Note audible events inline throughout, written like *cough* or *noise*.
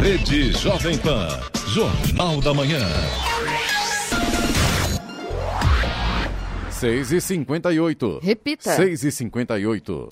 Rede Jovem Pan. Jornal da Manhã. 6 e 58 Repita. 6 e 58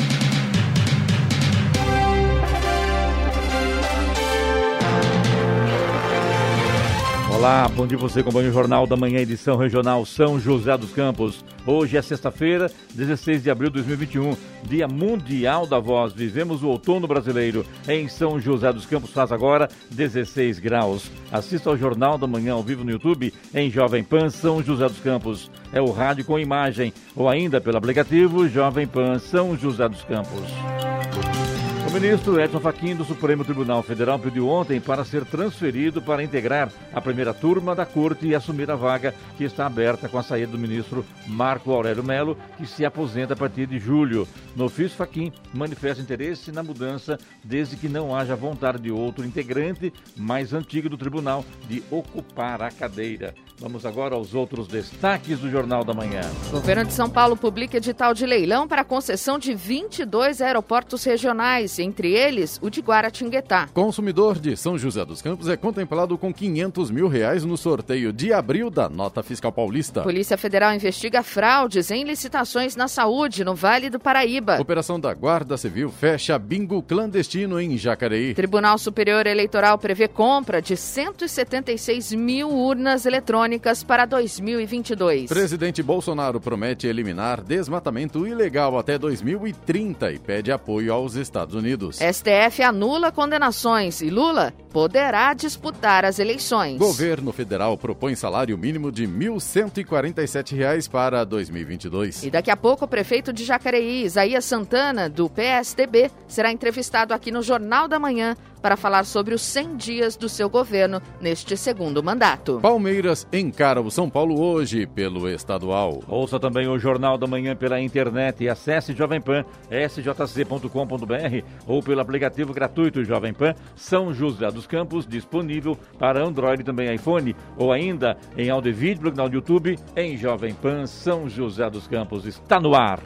Olá, bom dia você acompanha o Jornal da Manhã, edição regional São José dos Campos. Hoje é sexta-feira, 16 de abril de 2021, Dia Mundial da Voz. Vivemos o outono brasileiro. Em São José dos Campos faz agora 16 graus. Assista ao Jornal da Manhã ao vivo no YouTube em Jovem Pan São José dos Campos. É o rádio com imagem ou ainda pelo aplicativo Jovem Pan São José dos Campos. Ministro Edson Fachin do Supremo Tribunal Federal pediu ontem para ser transferido para integrar a primeira turma da corte e assumir a vaga que está aberta com a saída do ministro Marco Aurélio Melo, que se aposenta a partir de julho. No ofício, Fachin manifesta interesse na mudança desde que não haja vontade de outro integrante mais antigo do tribunal de ocupar a cadeira. Vamos agora aos outros destaques do Jornal da Manhã. O governo de São Paulo publica edital de leilão para concessão de 22 aeroportos regionais, entre eles o de Guaratinguetá. Consumidor de São José dos Campos é contemplado com 500 mil reais no sorteio de abril da Nota Fiscal Paulista. Polícia Federal investiga fraudes em licitações na saúde no Vale do Paraíba. Operação da Guarda Civil fecha bingo clandestino em Jacareí. Tribunal Superior Eleitoral prevê compra de 176 mil urnas eletrônicas para 2022. Presidente Bolsonaro promete eliminar desmatamento ilegal até 2030 e pede apoio aos Estados Unidos. STF anula condenações e Lula poderá disputar as eleições. Governo federal propõe salário mínimo de R$ 1.147 para 2022. E daqui a pouco o prefeito de Jacareí, Isaías Santana, do PSDB, será entrevistado aqui no Jornal da Manhã para falar sobre os 100 dias do seu governo neste segundo mandato. Palmeiras encara o São Paulo hoje pelo estadual. Ouça também o Jornal da Manhã pela internet e acesse Jovem Pan, sjc.com.br ou pelo aplicativo gratuito Jovem Pan São José dos Campos, disponível para Android e também iPhone, ou ainda em áudio e vídeo no canal do YouTube em Jovem Pan São José dos Campos. Está no ar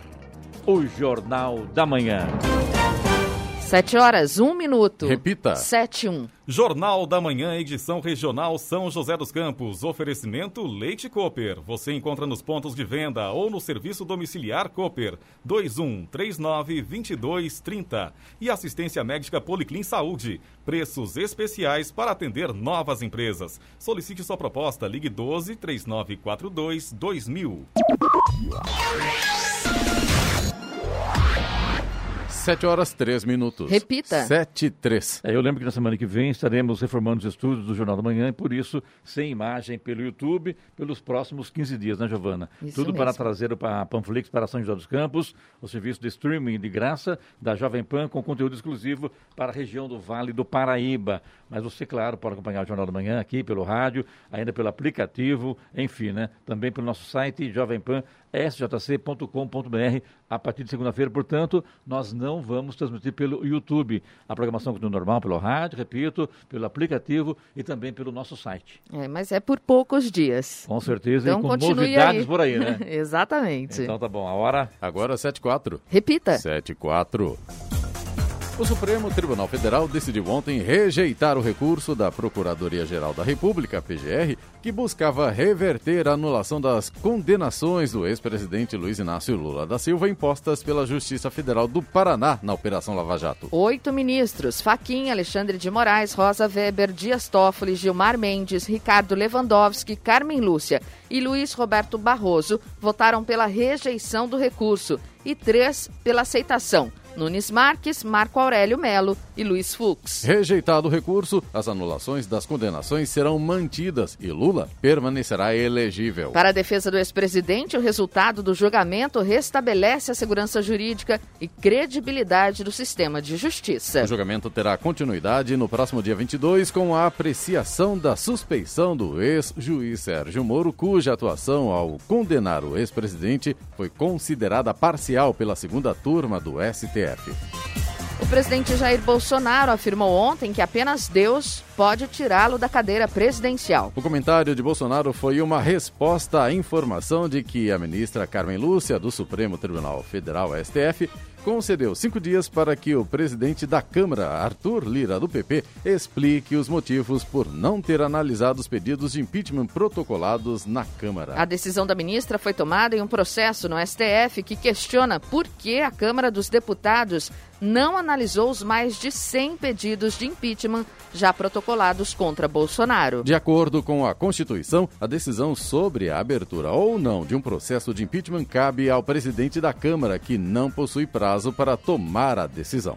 o Jornal da Manhã. 7 horas, 1 minuto. Repita. 7 1. Jornal da Manhã, edição regional São José dos Campos. Oferecimento Leite Cooper. Você encontra nos pontos de venda ou no serviço domiciliar Cooper 21 39 22 30. E assistência médica Policlin Saúde. Preços especiais para atender novas empresas. Solicite sua proposta. Ligue 12 3942 2000. 7 horas 3 minutos. Repita. 7 e 3. É, eu lembro que na semana que vem estaremos reformando os estúdios do Jornal da Manhã e por isso sem imagem pelo YouTube pelos próximos 15 dias, né, Giovana? Isso Tudo mesmo. para trazer o pa- Panflix para São José dos Campos, o serviço de streaming de graça da Jovem Pan com conteúdo exclusivo para a região do Vale do Paraíba. Mas você, claro, pode acompanhar o Jornal da Manhã aqui pelo rádio, ainda pelo aplicativo, enfim, né? Também pelo nosso site Jovem Pan sjc.com.br a partir de segunda-feira. Portanto, nós não vamos transmitir pelo YouTube. A programação continua normal pelo rádio, repito, pelo aplicativo e também pelo nosso site. É, mas é por poucos dias. Com certeza Então e com novidades aí. por aí, né? *laughs* Exatamente. Então tá bom, a hora Agora 7 e 4. Repita. 7 e 4. O Supremo Tribunal Federal decidiu ontem rejeitar o recurso da Procuradoria-Geral da República, PGR, que buscava reverter a anulação das condenações do ex-presidente Luiz Inácio Lula da Silva impostas pela Justiça Federal do Paraná na Operação Lava Jato. Oito ministros: Faquim, Alexandre de Moraes, Rosa Weber, Dias Toffoli, Gilmar Mendes, Ricardo Lewandowski, Carmen Lúcia e Luiz Roberto Barroso votaram pela rejeição do recurso e três pela aceitação. Nunes Marques, Marco Aurélio Melo e Luiz Fux. Rejeitado o recurso, as anulações das condenações serão mantidas e Lula permanecerá elegível. Para a defesa do ex-presidente, o resultado do julgamento restabelece a segurança jurídica e credibilidade do sistema de justiça. O julgamento terá continuidade no próximo dia 22 com a apreciação da suspeição do ex-juiz Sérgio Moro, cuja atuação ao condenar o ex-presidente foi considerada parcial pela segunda turma do STF. O presidente Jair Bolsonaro afirmou ontem que apenas Deus pode tirá-lo da cadeira presidencial. O comentário de Bolsonaro foi uma resposta à informação de que a ministra Carmen Lúcia, do Supremo Tribunal Federal, STF, concedeu cinco dias para que o presidente da Câmara, Arthur Lira, do PP, explique os motivos por não ter analisado os pedidos de impeachment protocolados na Câmara. A decisão da ministra foi tomada em um processo no STF que questiona por que a Câmara dos Deputados não analisou os mais de 100 pedidos de impeachment já protocolados contra Bolsonaro. De acordo com a Constituição, a decisão sobre a abertura ou não de um processo de impeachment cabe ao presidente da Câmara, que não possui prazo para tomar a decisão.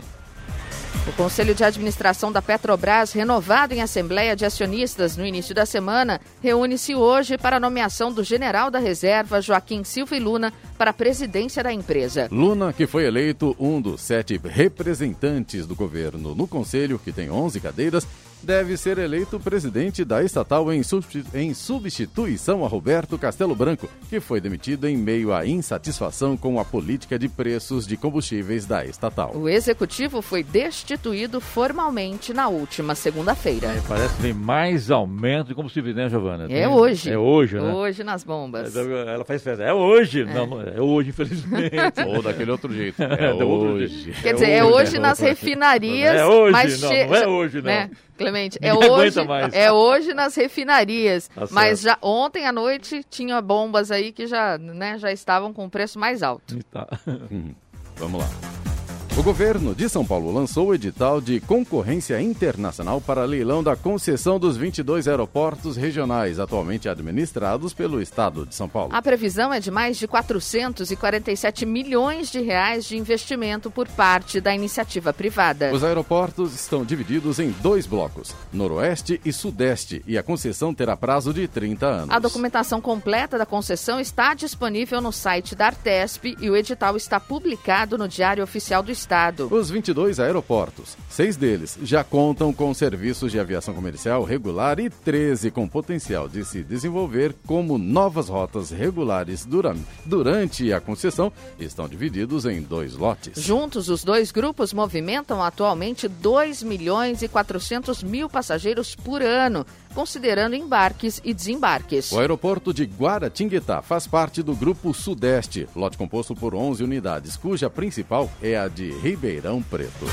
O Conselho de Administração da Petrobras, renovado em Assembleia de Acionistas no início da semana, reúne-se hoje para a nomeação do general da reserva, Joaquim Silva e Luna, para a presidência da empresa. Luna, que foi eleito um dos sete representantes do governo no Conselho, que tem 11 cadeiras, deve ser eleito presidente da estatal em, substituição a Roberto Castelo Branco, que foi demitido em meio à insatisfação com a política de preços de combustíveis da estatal. O executivo foi destituído formalmente na última segunda-feira. É, parece que tem mais aumento de combustível, né, Giovana? É hoje. É hoje, né? Hoje nas bombas. É, ela faz festa. É hoje. É, não, é hoje, infelizmente. *laughs* Ou daquele outro jeito. É, é hoje. Quer dizer, é hoje, nas refinarias. É hoje, mas não, não é hoje, não. Né? Clemente, é hoje, é hoje nas refinarias. Tá mas já ontem à noite tinha bombas aí que já, né, já estavam com o preço mais alto. Tá. Uhum. *laughs* Vamos lá. O governo de São Paulo lançou o edital de concorrência internacional para leilão da concessão dos 22 aeroportos regionais atualmente administrados pelo estado de São Paulo. A previsão é de mais de 447 milhões de reais de investimento por parte da iniciativa privada. Os aeroportos estão divididos em dois blocos, Noroeste e Sudeste, e a concessão terá prazo de 30 anos. A documentação completa da concessão está disponível no site da Artesp e o edital está publicado no Diário Oficial do Estado. Os 22 aeroportos, seis deles já contam com serviços de aviação comercial regular e 13 com potencial de se desenvolver como novas rotas regulares durante a concessão, estão divididos em dois lotes. Juntos, os dois grupos movimentam atualmente 2 milhões e 400 mil passageiros por ano, considerando embarques e desembarques. O aeroporto de Guaratinguetá faz parte do Grupo Sudeste, lote composto por 11 unidades, cuja principal é a de Ribeirão Preto.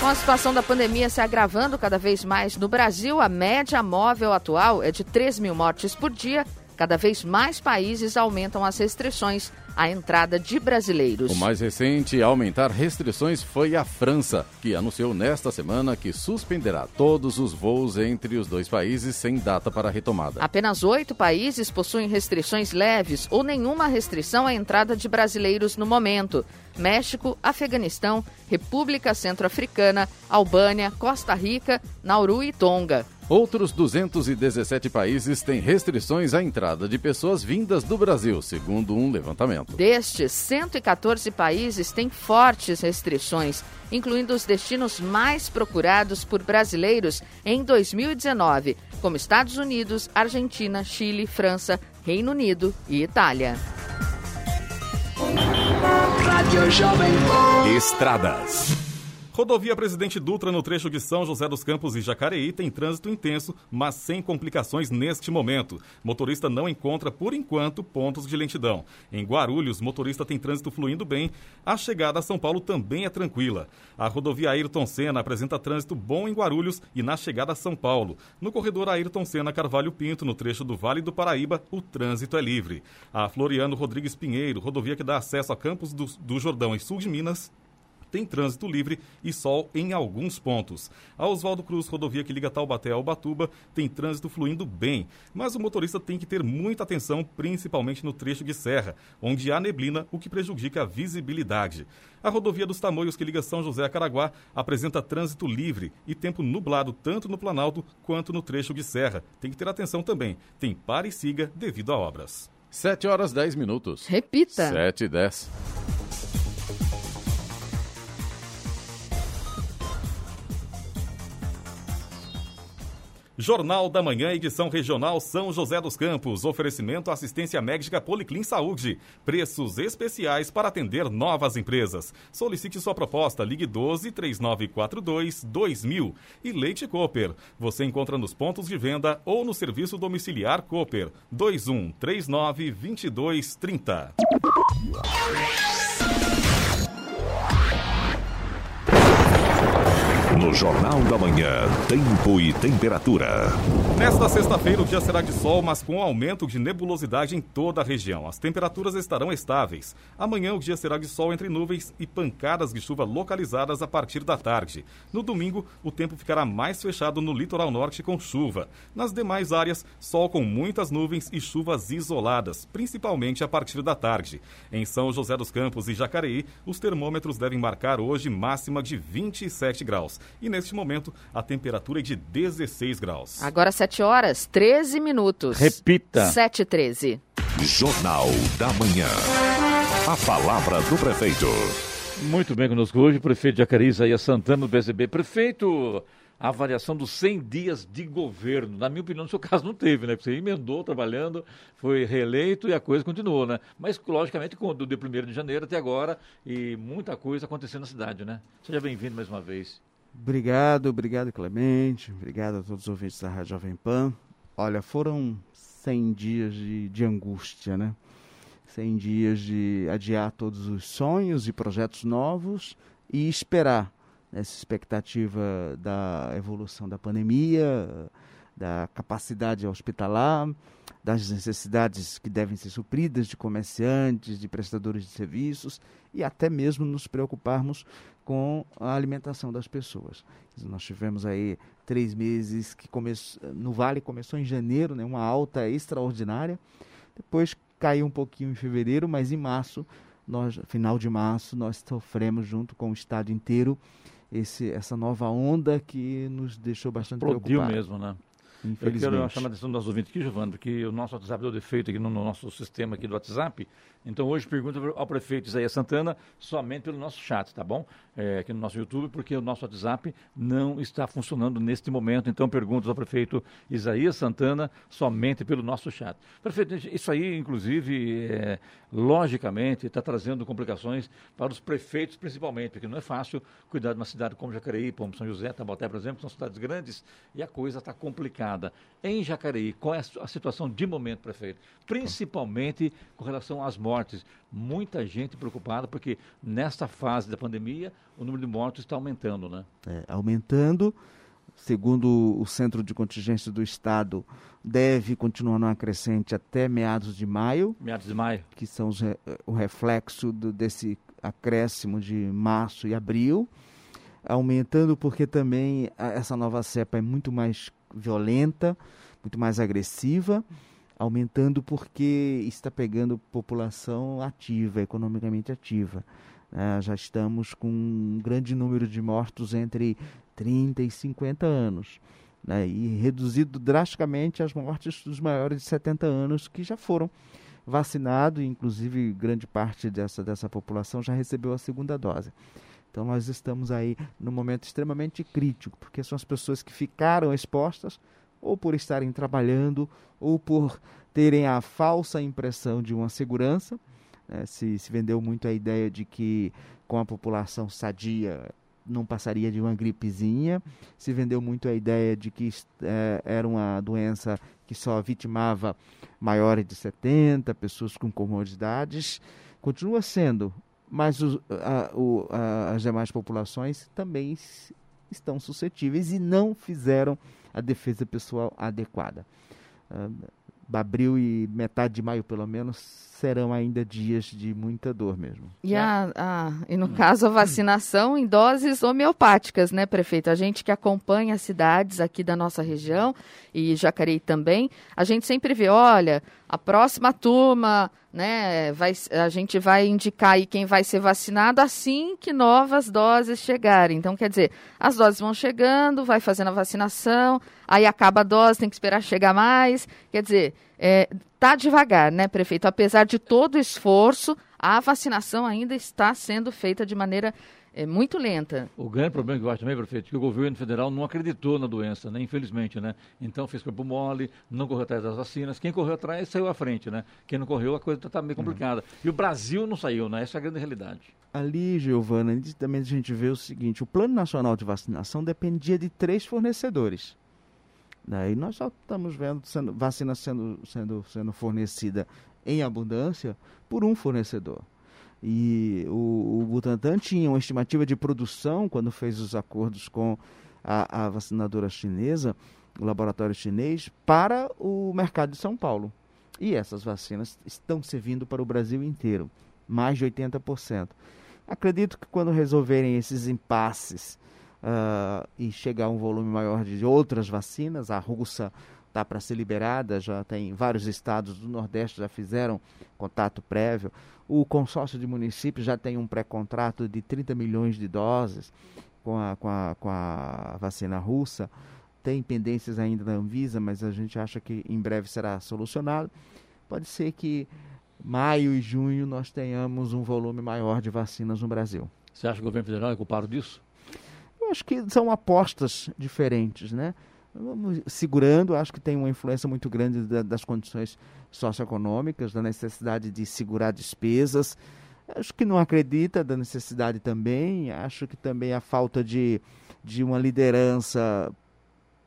Com a situação da pandemia se agravando cada vez mais no Brasil, a média móvel atual é de 3 mil mortes por dia. Cada vez mais países aumentam as restrições a entrada de brasileiros. O mais recente a aumentar restrições foi a França, que anunciou nesta semana que suspenderá todos os voos entre os dois países sem data para retomada. Apenas oito países possuem restrições leves ou nenhuma restrição à entrada de brasileiros no momento. México, Afeganistão, República Centro-Africana, Albânia, Costa Rica, Nauru e Tonga. Outros 217 países têm restrições à entrada de pessoas vindas do Brasil, segundo um levantamento. Destes, 114 países têm fortes restrições, incluindo os destinos mais procurados por brasileiros em 2019, como Estados Unidos, Argentina, Chile, França, Reino Unido e Itália. Estradas. Rodovia Presidente Dutra, no trecho de São José dos Campos e Jacareí, tem trânsito intenso, mas sem complicações neste momento. Motorista não encontra, por enquanto, pontos de lentidão. Em Guarulhos, motorista tem trânsito fluindo bem. A chegada a São Paulo também é tranquila. A rodovia Ayrton Senna apresenta trânsito bom em Guarulhos e na chegada a São Paulo. No corredor Ayrton Senna Carvalho Pinto, no trecho do Vale do Paraíba, o trânsito é livre. A Floriano Rodrigues Pinheiro, rodovia que dá acesso a Campos do, do Jordão e sul de Minas, tem trânsito livre e sol em alguns pontos. A Oswaldo Cruz, rodovia que liga Taubaté ao Batuba, tem trânsito fluindo bem, mas o motorista tem que ter muita atenção, principalmente no trecho de serra, onde há neblina, o que prejudica a visibilidade. A rodovia dos Tamoios, que liga São José a Caraguá, apresenta trânsito livre e tempo nublado tanto no Planalto quanto no trecho de serra. Tem que ter atenção também. Tem pare e siga devido a obras. 7 horas 10 minutos. Repita. 7 e 10. Jornal da Manhã, edição regional São José dos Campos. Oferecimento assistência médica Policlin Saúde. Preços especiais para atender novas empresas. Solicite sua proposta. Ligue 12 3942 2000. E Leite Cooper. Você encontra nos pontos de venda ou no serviço domiciliar Cooper. 21 39 22 30. No Jornal da Manhã, tempo e temperatura. Nesta sexta-feira, o dia será de sol, mas com aumento de nebulosidade em toda a região. As temperaturas estarão estáveis. Amanhã, o dia será de sol entre nuvens e pancadas de chuva localizadas a partir da tarde. No domingo, o tempo ficará mais fechado no litoral norte com chuva. Nas demais áreas, sol com muitas nuvens e chuvas isoladas, principalmente a partir da tarde. Em São José dos Campos e Jacareí, os termômetros devem marcar hoje máxima de 27 graus. E neste momento, a temperatura é de 16 graus. Agora 7 horas, 13 minutos. Repita. 7 e 13. Jornal da Manhã. A palavra do prefeito. Muito bem conosco hoje, o prefeito Jacareí, Isaías Santana, do PSB. Prefeito, a avaliação dos 100 dias de governo. Na minha opinião, no seu caso não teve, né? Porque você emendou trabalhando, foi reeleito e a coisa continuou, né? Mas, logicamente, do dia 1 de janeiro até agora e muita coisa acontecendo na cidade, né? Seja bem-vindo mais uma vez. Obrigado, obrigado Clemente, obrigado a todos os ouvintes da Rádio Jovem Pan. Olha, foram 100 dias de, de angústia, né? 100 dias de adiar todos os sonhos e projetos novos e esperar nessa expectativa da evolução da pandemia, da capacidade hospitalar, das necessidades que devem ser supridas de comerciantes, de prestadores de serviços e até mesmo nos preocuparmos com a alimentação das pessoas. Nós tivemos aí três meses que no Vale começou em janeiro, né, uma alta extraordinária, depois caiu um pouquinho em fevereiro, mas em março, nós, final de março, nós sofremos junto com o estado inteiro esse, essa nova onda que nos deixou bastante Explodiu preocupados. mesmo, né? Infelizmente. Eu quero chamar a atenção dos ouvintes aqui, Giovanni, porque o nosso WhatsApp deu defeito aqui no, no nosso sistema aqui do WhatsApp. Então hoje pergunta ao prefeito Isaías Santana somente pelo nosso chat, tá bom? É, aqui no nosso YouTube, porque o nosso WhatsApp não está funcionando neste momento. Então perguntas ao prefeito Isaías Santana somente pelo nosso chat. Prefeito, isso aí, inclusive, é, logicamente, está trazendo complicações para os prefeitos, principalmente, porque não é fácil cuidar de uma cidade como Jacareí, como São José, Tabaté, por exemplo, são cidades grandes e a coisa está complicada. Em Jacareí, qual é a situação de momento, prefeito? Principalmente com relação às mortes. Muita gente preocupada, porque nesta fase da pandemia, o número de mortos está aumentando, né? É, aumentando, segundo o Centro de Contingência do Estado, deve continuar numa crescente até meados de maio. Meados de maio. Que são os, o reflexo do, desse acréscimo de março e abril. Aumentando porque também essa nova cepa é muito mais violenta, muito mais agressiva aumentando porque está pegando população ativa, economicamente ativa. É, já estamos com um grande número de mortos entre 30 e 50 anos. Né, e reduzido drasticamente as mortes dos maiores de 70 anos que já foram vacinados, inclusive grande parte dessa, dessa população já recebeu a segunda dose. Então nós estamos aí num momento extremamente crítico, porque são as pessoas que ficaram expostas ou por estarem trabalhando, ou por terem a falsa impressão de uma segurança. Né? Se, se vendeu muito a ideia de que com a população sadia não passaria de uma gripezinha. Se vendeu muito a ideia de que é, era uma doença que só vitimava maiores de 70, pessoas com comorbidades. Continua sendo, mas a, o, a, as demais populações também estão suscetíveis e não fizeram a defesa pessoal adequada. Uh, abril e metade de maio, pelo menos, serão ainda dias de muita dor mesmo. E, a, a, e no caso, a vacinação em doses homeopáticas, né, prefeito? A gente que acompanha as cidades aqui da nossa região e Jacareí também, a gente sempre vê, olha, a próxima turma, né, vai, a gente vai indicar aí quem vai ser vacinado assim que novas doses chegarem. Então, quer dizer, as doses vão chegando, vai fazendo a vacinação, aí acaba a dose, tem que esperar chegar mais. Quer dizer, é, tá devagar, né, prefeito? Apesar de todo o esforço, a vacinação ainda está sendo feita de maneira é muito lenta. O grande problema que eu acho também, prefeito, é que o governo federal não acreditou na doença, né? Infelizmente, né? Então fez corpo mole, não correu atrás das vacinas. Quem correu atrás saiu à frente, né? Quem não correu, a coisa está meio uhum. complicada. Uhum. E o Brasil não saiu, né? Essa é a grande realidade. Ali, Giovana, também a gente vê o seguinte: o Plano Nacional de Vacinação dependia de três fornecedores. Daí nós só estamos vendo sendo, vacina sendo, sendo, sendo fornecida em abundância por um fornecedor. E o, o Butantan tinha uma estimativa de produção quando fez os acordos com a, a vacinadora chinesa, o laboratório chinês, para o mercado de São Paulo. E essas vacinas estão servindo para o Brasil inteiro, mais de 80%. Acredito que quando resolverem esses impasses uh, e chegar um volume maior de outras vacinas, a russa está para ser liberada, já tem vários estados do Nordeste já fizeram contato prévio. O consórcio de municípios já tem um pré-contrato de 30 milhões de doses com a, com a, com a vacina russa. Tem pendências ainda da Anvisa, mas a gente acha que em breve será solucionado. Pode ser que maio e junho nós tenhamos um volume maior de vacinas no Brasil. Você acha que o governo federal é culpado disso? Acho que são apostas diferentes, né? Segurando, acho que tem uma influência muito grande da, das condições socioeconômicas, da necessidade de segurar despesas. Acho que não acredita da necessidade também. Acho que também a falta de, de uma liderança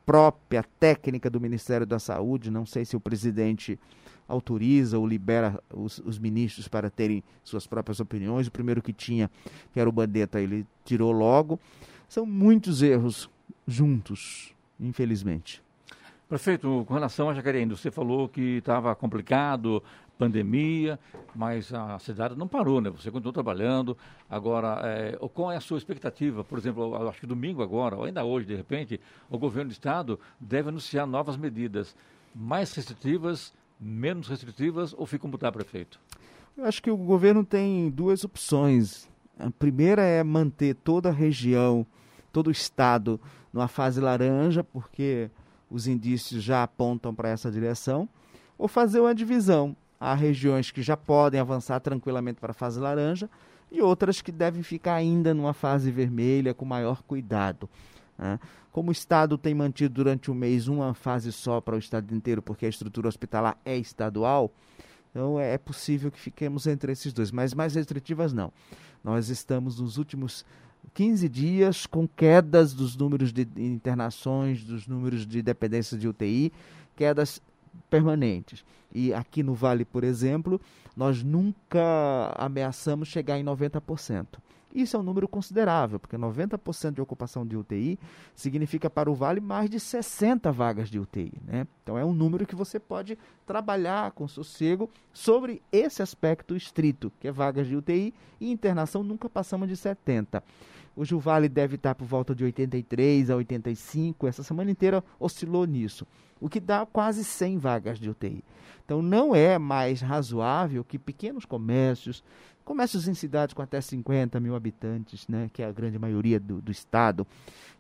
própria, técnica do Ministério da Saúde. Não sei se o presidente autoriza ou libera os, os, ministros para terem suas próprias opiniões. O primeiro que tinha, que era o Bandetta, ele tirou logo. São muitos erros juntos infelizmente. Prefeito, com relação a Jacareí, você falou que estava complicado, pandemia, mas a cidade não parou, né? Você continuou trabalhando. Agora, é, qual é a sua expectativa? Por exemplo, acho que domingo agora, ou ainda hoje, de repente, o governo do estado deve anunciar novas medidas mais restritivas, menos restritivas, ou fica mudar, prefeito? Eu acho que o governo tem duas opções. A primeira é manter toda a região, todo o estado numa fase laranja, porque os indícios já apontam para essa direção, ou fazer uma divisão. Há regiões que já podem avançar tranquilamente para a fase laranja e outras que devem ficar ainda numa fase vermelha com maior cuidado. Né? Como o Estado tem mantido durante o mês uma fase só para o Estado inteiro, porque a estrutura hospitalar é estadual, então é possível que fiquemos entre esses dois, mas mais restritivas não. Nós estamos nos últimos 15 dias com quedas dos números de internações, dos números de dependência de UTI, quedas permanentes. E aqui no Vale, por exemplo, nós nunca ameaçamos chegar em 90%. Isso é um número considerável, porque 90% de ocupação de UTI significa para o Vale mais de 60 vagas de UTI. Né? Então é um número que você pode trabalhar com sossego sobre esse aspecto estrito, que é vagas de UTI e internação nunca passamos de 70. Hoje o Vale deve estar por volta de 83 a 85, essa semana inteira oscilou nisso, o que dá quase 100 vagas de UTI. Então não é mais razoável que pequenos comércios, comércios em cidades com até 50 mil habitantes, né, que é a grande maioria do, do estado,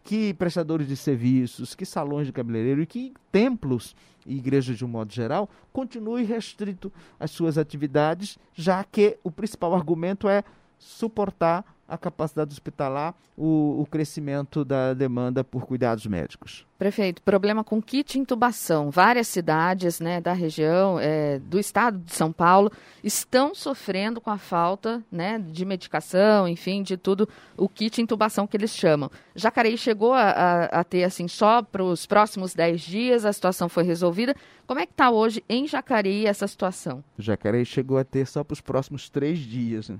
que prestadores de serviços, que salões de cabeleireiro e que templos e igrejas de um modo geral continuem restrito às suas atividades, já que o principal argumento é suportar a capacidade hospitalar, o, o, crescimento da demanda por cuidados médicos. Prefeito, problema com kit intubação. Várias cidades né, da região, é, do estado de São Paulo, estão sofrendo com a falta né, de medicação, enfim, de tudo, o kit intubação que eles chamam. Jacareí chegou a, a, a ter, assim, só para os próximos 10 dias, a situação foi resolvida. Como é que está hoje em Jacareí essa situação? Jacareí chegou a ter só para os próximos três dias.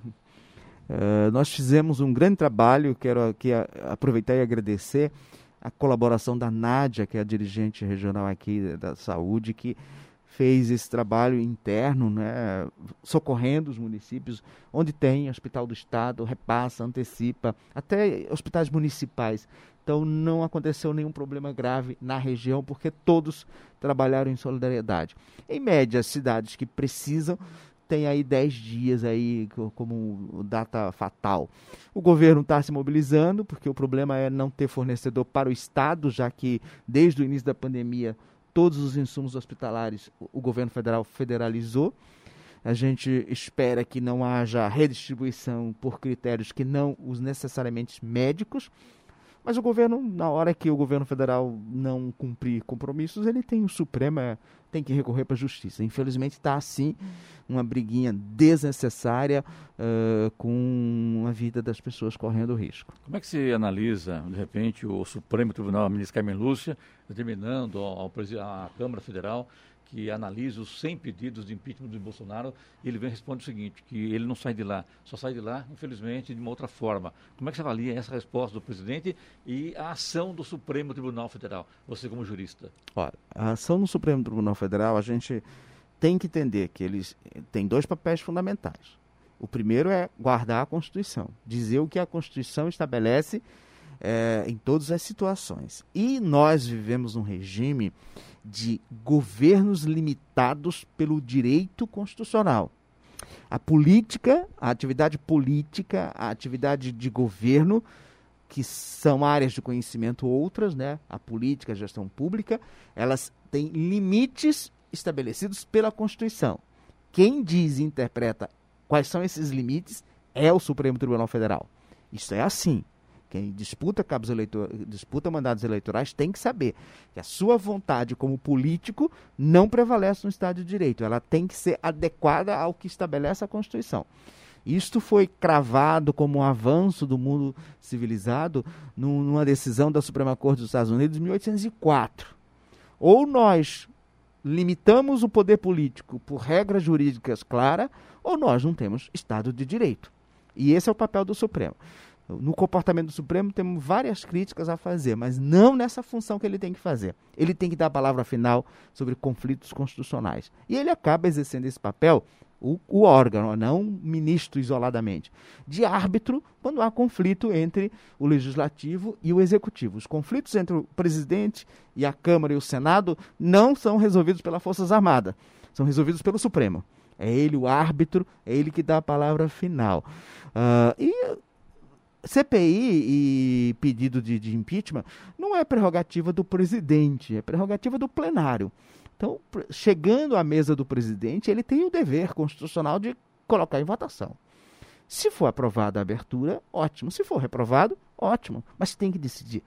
Uh, nós fizemos um grande trabalho, quero aqui aproveitar e agradecer a colaboração da Nádia, que é a dirigente regional aqui da saúde, que fez esse trabalho interno, né, socorrendo os municípios, onde tem hospital do Estado, repassa, antecipa, até hospitais municipais. Então não aconteceu nenhum problema grave na região, porque todos trabalharam em solidariedade. Em média, as cidades que precisam tem aí 10 dias aí como data fatal. O governo está se mobilizando, porque o problema é não ter fornecedor para o Estado, já que desde o início da pandemia todos os insumos hospitalares o governo federal federalizou. A gente espera que não haja redistribuição por critérios que não os necessariamente médicos, mas o governo, na hora que o governo federal não cumprir compromissos, ele tem o Supremo, é, tem que recorrer para a justiça. Infelizmente está assim, uma briguinha desnecessária uh, com a vida das pessoas correndo risco. Como é que se analisa, de repente, o Supremo Tribunal, a ministra Carmen Lúcia, determinando ao, ao, à Câmara Federal que analisa os 100 pedidos de impeachment do Bolsonaro, ele vem responde o seguinte, que ele não sai de lá, só sai de lá, infelizmente, de uma outra forma. Como é que você avalia essa resposta do presidente e a ação do Supremo Tribunal Federal, você como jurista? Olha, a ação do Supremo Tribunal Federal, a gente tem que entender que eles têm dois papéis fundamentais. O primeiro é guardar a Constituição, dizer o que a Constituição estabelece é, em todas as situações. E nós vivemos um regime de governos limitados pelo direito constitucional. A política, a atividade política, a atividade de governo, que são áreas de conhecimento outras, né? A política, a gestão pública, elas têm limites estabelecidos pela Constituição. Quem diz e interpreta quais são esses limites é o Supremo Tribunal Federal. Isso é assim. Quem disputa cabos eleitor, disputa mandados eleitorais tem que saber que a sua vontade como político não prevalece no Estado de Direito. Ela tem que ser adequada ao que estabelece a Constituição. Isto foi cravado como um avanço do mundo civilizado numa decisão da Suprema Corte dos Estados Unidos em 1804. Ou nós limitamos o poder político por regras jurídicas claras, ou nós não temos Estado de Direito. E esse é o papel do Supremo. No comportamento do Supremo temos várias críticas a fazer, mas não nessa função que ele tem que fazer. Ele tem que dar a palavra final sobre conflitos constitucionais. E ele acaba exercendo esse papel, o, o órgão, não o ministro isoladamente, de árbitro quando há conflito entre o legislativo e o executivo. Os conflitos entre o presidente e a Câmara e o Senado não são resolvidos pelas Forças Armadas, são resolvidos pelo Supremo. É ele o árbitro, é ele que dá a palavra final. Uh, e CPI e pedido de, de, impeachment não é prerrogativa do presidente, é prerrogativa do plenário. Então, chegando à mesa do presidente, ele tem o dever constitucional de colocar em votação. Se for aprovada a abertura, ótimo. Se for reprovado, ótimo. Mas tem que decidir.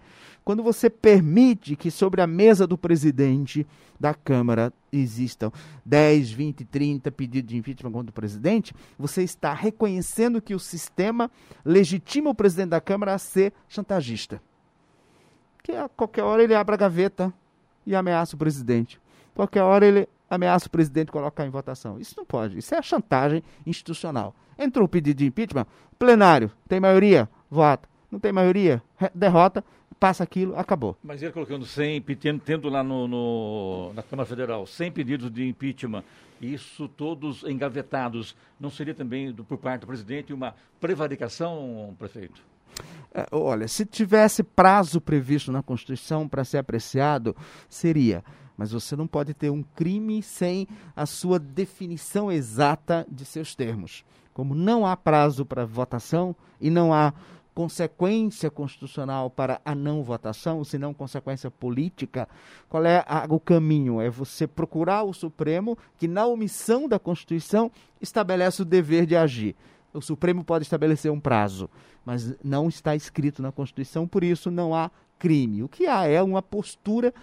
Quando você permite que sobre a mesa do presidente da Câmara existam 10, 20, 30 pedidos de impeachment contra o presidente, você está reconhecendo que o sistema legitima o presidente da Câmara a ser chantagista. Que a qualquer hora ele abre a gaveta e ameaça o presidente. Qualquer hora ele ameaça o presidente colocar em votação. Isso não pode. Isso é a chantagem institucional. Entrou o pedido de impeachment, plenário, tem maioria, vota. Não tem maioria, derrota, passa aquilo, acabou. Mas ele colocando 100, tendo, tendo lá no, no, na Câmara Federal 100 pedidos de impeachment, isso todos engavetados, não seria também do, por parte do presidente uma prevaricação, prefeito? É, olha, se tivesse prazo previsto na Constituição para ser apreciado, seria. Mas você não pode ter um crime sem a sua definição exata de seus termos. Como não há prazo para votação e não há consequência constitucional para a não votação, senão consequência política, qual é a, o caminho? É você procurar o Supremo, que na omissão da Constituição estabelece o dever de agir. O Supremo pode estabelecer um prazo, mas não está escrito na Constituição, por isso não há crime. O que há é uma postura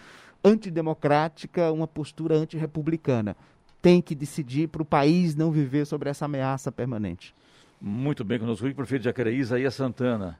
antidemocrática, uma postura antirrepublicana. Tem que decidir para o país não viver sobre essa ameaça permanente. Muito bem, conosco o prefeito de Jacareí, Isaías Santana.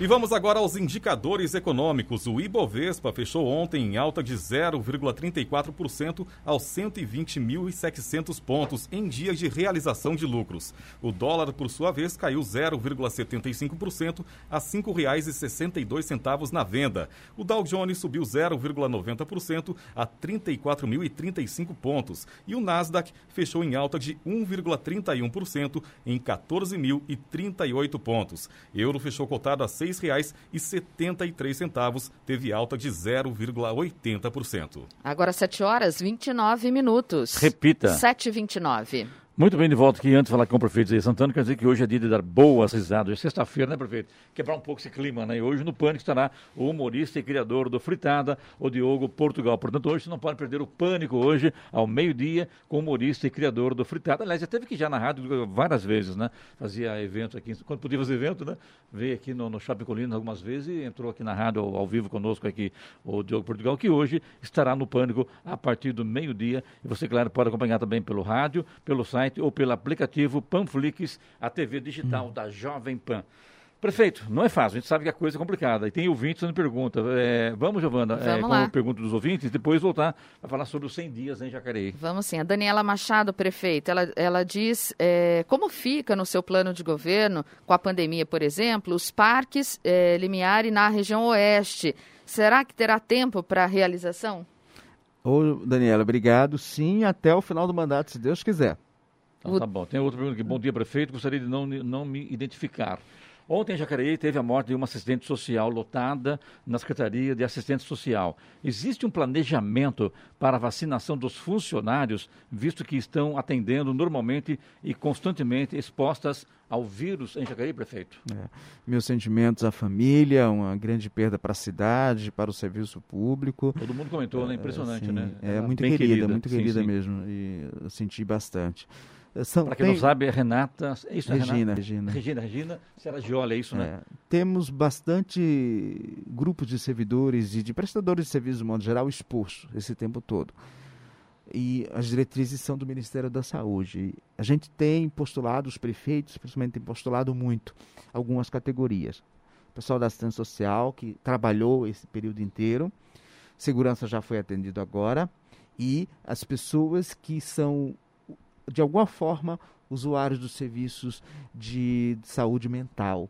E vamos agora aos indicadores econômicos. O Ibovespa fechou ontem em alta de 0,34% aos 120.700 pontos em dias de realização de lucros. O dólar, por sua vez, caiu 0,75% a R$ 5,62 na venda. O Dow Jones subiu 0,90% a 34.035 pontos. E o Nasdaq fechou em alta de 1,31% em 14.038 pontos. Euro fechou cotado a 6 R$ 6,73, teve alta de 0,80%. Agora 7 horas 29 minutos. Repita. 7h29. Muito bem, de volta aqui. Antes de falar com o prefeito Zé Santana, quer dizer que hoje é dia de dar boas risadas. Hoje é sexta-feira, né, prefeito? Quebrar um pouco esse clima, né? E hoje no Pânico estará o humorista e criador do Fritada, o Diogo Portugal. Portanto, hoje você não pode perder o Pânico hoje, ao meio-dia, com o humorista e criador do Fritada. Aliás, já teve que já na rádio várias vezes, né? Fazia evento aqui, quando podia fazer evento, né? Veio aqui no, no Shopping Colinas algumas vezes e entrou aqui na rádio ao, ao vivo conosco aqui o Diogo Portugal, que hoje estará no Pânico a partir do meio-dia. E você, claro, pode acompanhar também pelo rádio, pelo site site ou pelo aplicativo Panflix, a TV digital hum. da Jovem Pan. Prefeito, não é fácil, a gente sabe que a coisa é complicada. E tem ouvintes fazendo pergunta. É, vamos, Giovana, é, vamos é, com pergunta dos ouvintes, depois voltar a falar sobre os 100 dias em Jacareí. Vamos sim. A Daniela Machado, prefeito, ela, ela diz é, como fica no seu plano de governo, com a pandemia, por exemplo, os parques é, Limiari na região oeste. Será que terá tempo para a realização? Ô, Daniela, obrigado. Sim, até o final do mandato, se Deus quiser. Então, tá bom. Tem outra pergunta aqui. Bom dia, prefeito. Gostaria de não, não me identificar. Ontem em Jacareí teve a morte de uma assistente social lotada na Secretaria de Assistência Social. Existe um planejamento para a vacinação dos funcionários, visto que estão atendendo normalmente e constantemente expostas ao vírus em Jacareí, prefeito? É. Meus sentimentos à família, uma grande perda para a cidade, para o serviço público. Todo mundo comentou, né? Impressionante, né? É, muito querida, querida, muito querida sim, mesmo. E eu senti bastante. Para quem tem... não sabe, é Renata. É isso, Regina, é Renata? Regina. Regina, Regina Seragioli, é isso, né? É, temos bastante grupos de servidores e de prestadores de serviços, de modo geral, expostos esse tempo todo. E as diretrizes são do Ministério da Saúde. A gente tem postulado, os prefeitos, principalmente, têm postulado muito algumas categorias. O pessoal da assistência social, que trabalhou esse período inteiro, segurança já foi atendido agora, e as pessoas que são de alguma forma, usuários dos serviços de saúde mental.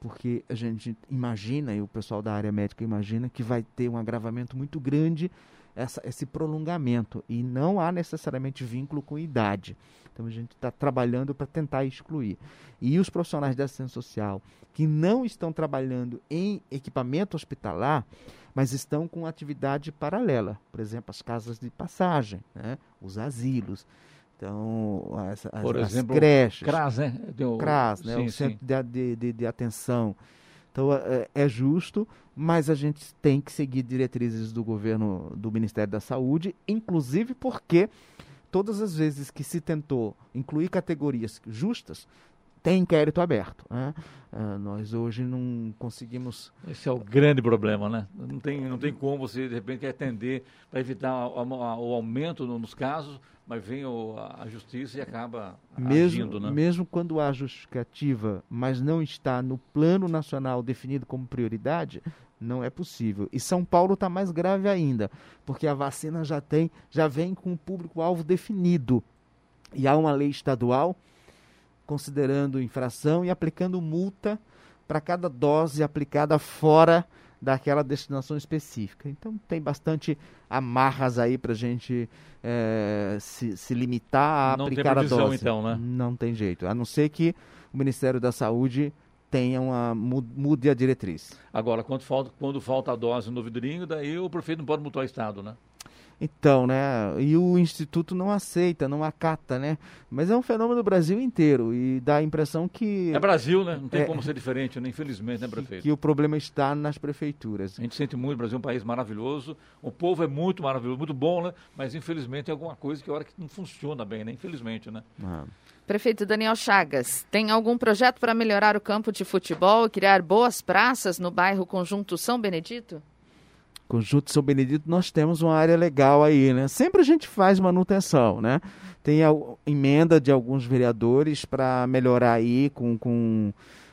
Porque a gente imagina, e o pessoal da área médica imagina, que vai ter um agravamento muito grande essa, esse prolongamento. E não há necessariamente vínculo com idade. Então a gente está trabalhando para tentar excluir. E os profissionais da assistência social que não estão trabalhando em equipamento hospitalar, mas estão com atividade paralela, por exemplo, as casas de passagem, né? os asilos. Então, as, as, Por exemplo, as creches. CRAS, né? Deu... CRAS, né? Sim, o Centro de, de, de, Atenção. Então, é, é, justo, mas a gente tem que seguir diretrizes do governo, do Ministério da Saúde, inclusive porque todas as vezes que se tentou incluir categorias justas, tem inquérito aberto. Né? Uh, nós hoje não conseguimos. Esse é o grande problema, né? Não tem, não tem como você, de repente, atender para evitar o, o aumento nos casos, mas vem o, a justiça e acaba mesmo, agindo, né? Mesmo quando há justificativa, mas não está no plano nacional definido como prioridade, não é possível. E São Paulo está mais grave ainda, porque a vacina já tem, já vem com o público-alvo definido. E há uma lei estadual considerando infração e aplicando multa para cada dose aplicada fora daquela destinação específica. Então tem bastante amarras aí para a gente é, se, se, limitar a não aplicar previsão, a dose. Então, né? Não tem jeito, a não ser que o Ministério da Saúde tenha uma mude a diretriz. Agora, quando falta, quando falta a dose no vidrinho, daí o prefeito não pode multar o Estado, né? Então, né? E o Instituto não aceita, não acata, né? Mas é um fenômeno do Brasil inteiro e dá a impressão que. É Brasil, né? Não tem é, como ser diferente, né? infelizmente, né, prefeito? Que o problema está nas prefeituras. A gente sente muito, o Brasil é um país maravilhoso, o povo é muito maravilhoso, muito bom, né? Mas infelizmente é alguma coisa que a hora que não funciona bem, né? Infelizmente, né? Ah. Prefeito Daniel Chagas, tem algum projeto para melhorar o campo de futebol e criar boas praças no bairro Conjunto São Benedito? Conjunto São Benedito, nós temos uma área legal aí, né? Sempre a gente faz manutenção, né? Tem a emenda de alguns vereadores para melhorar aí com, com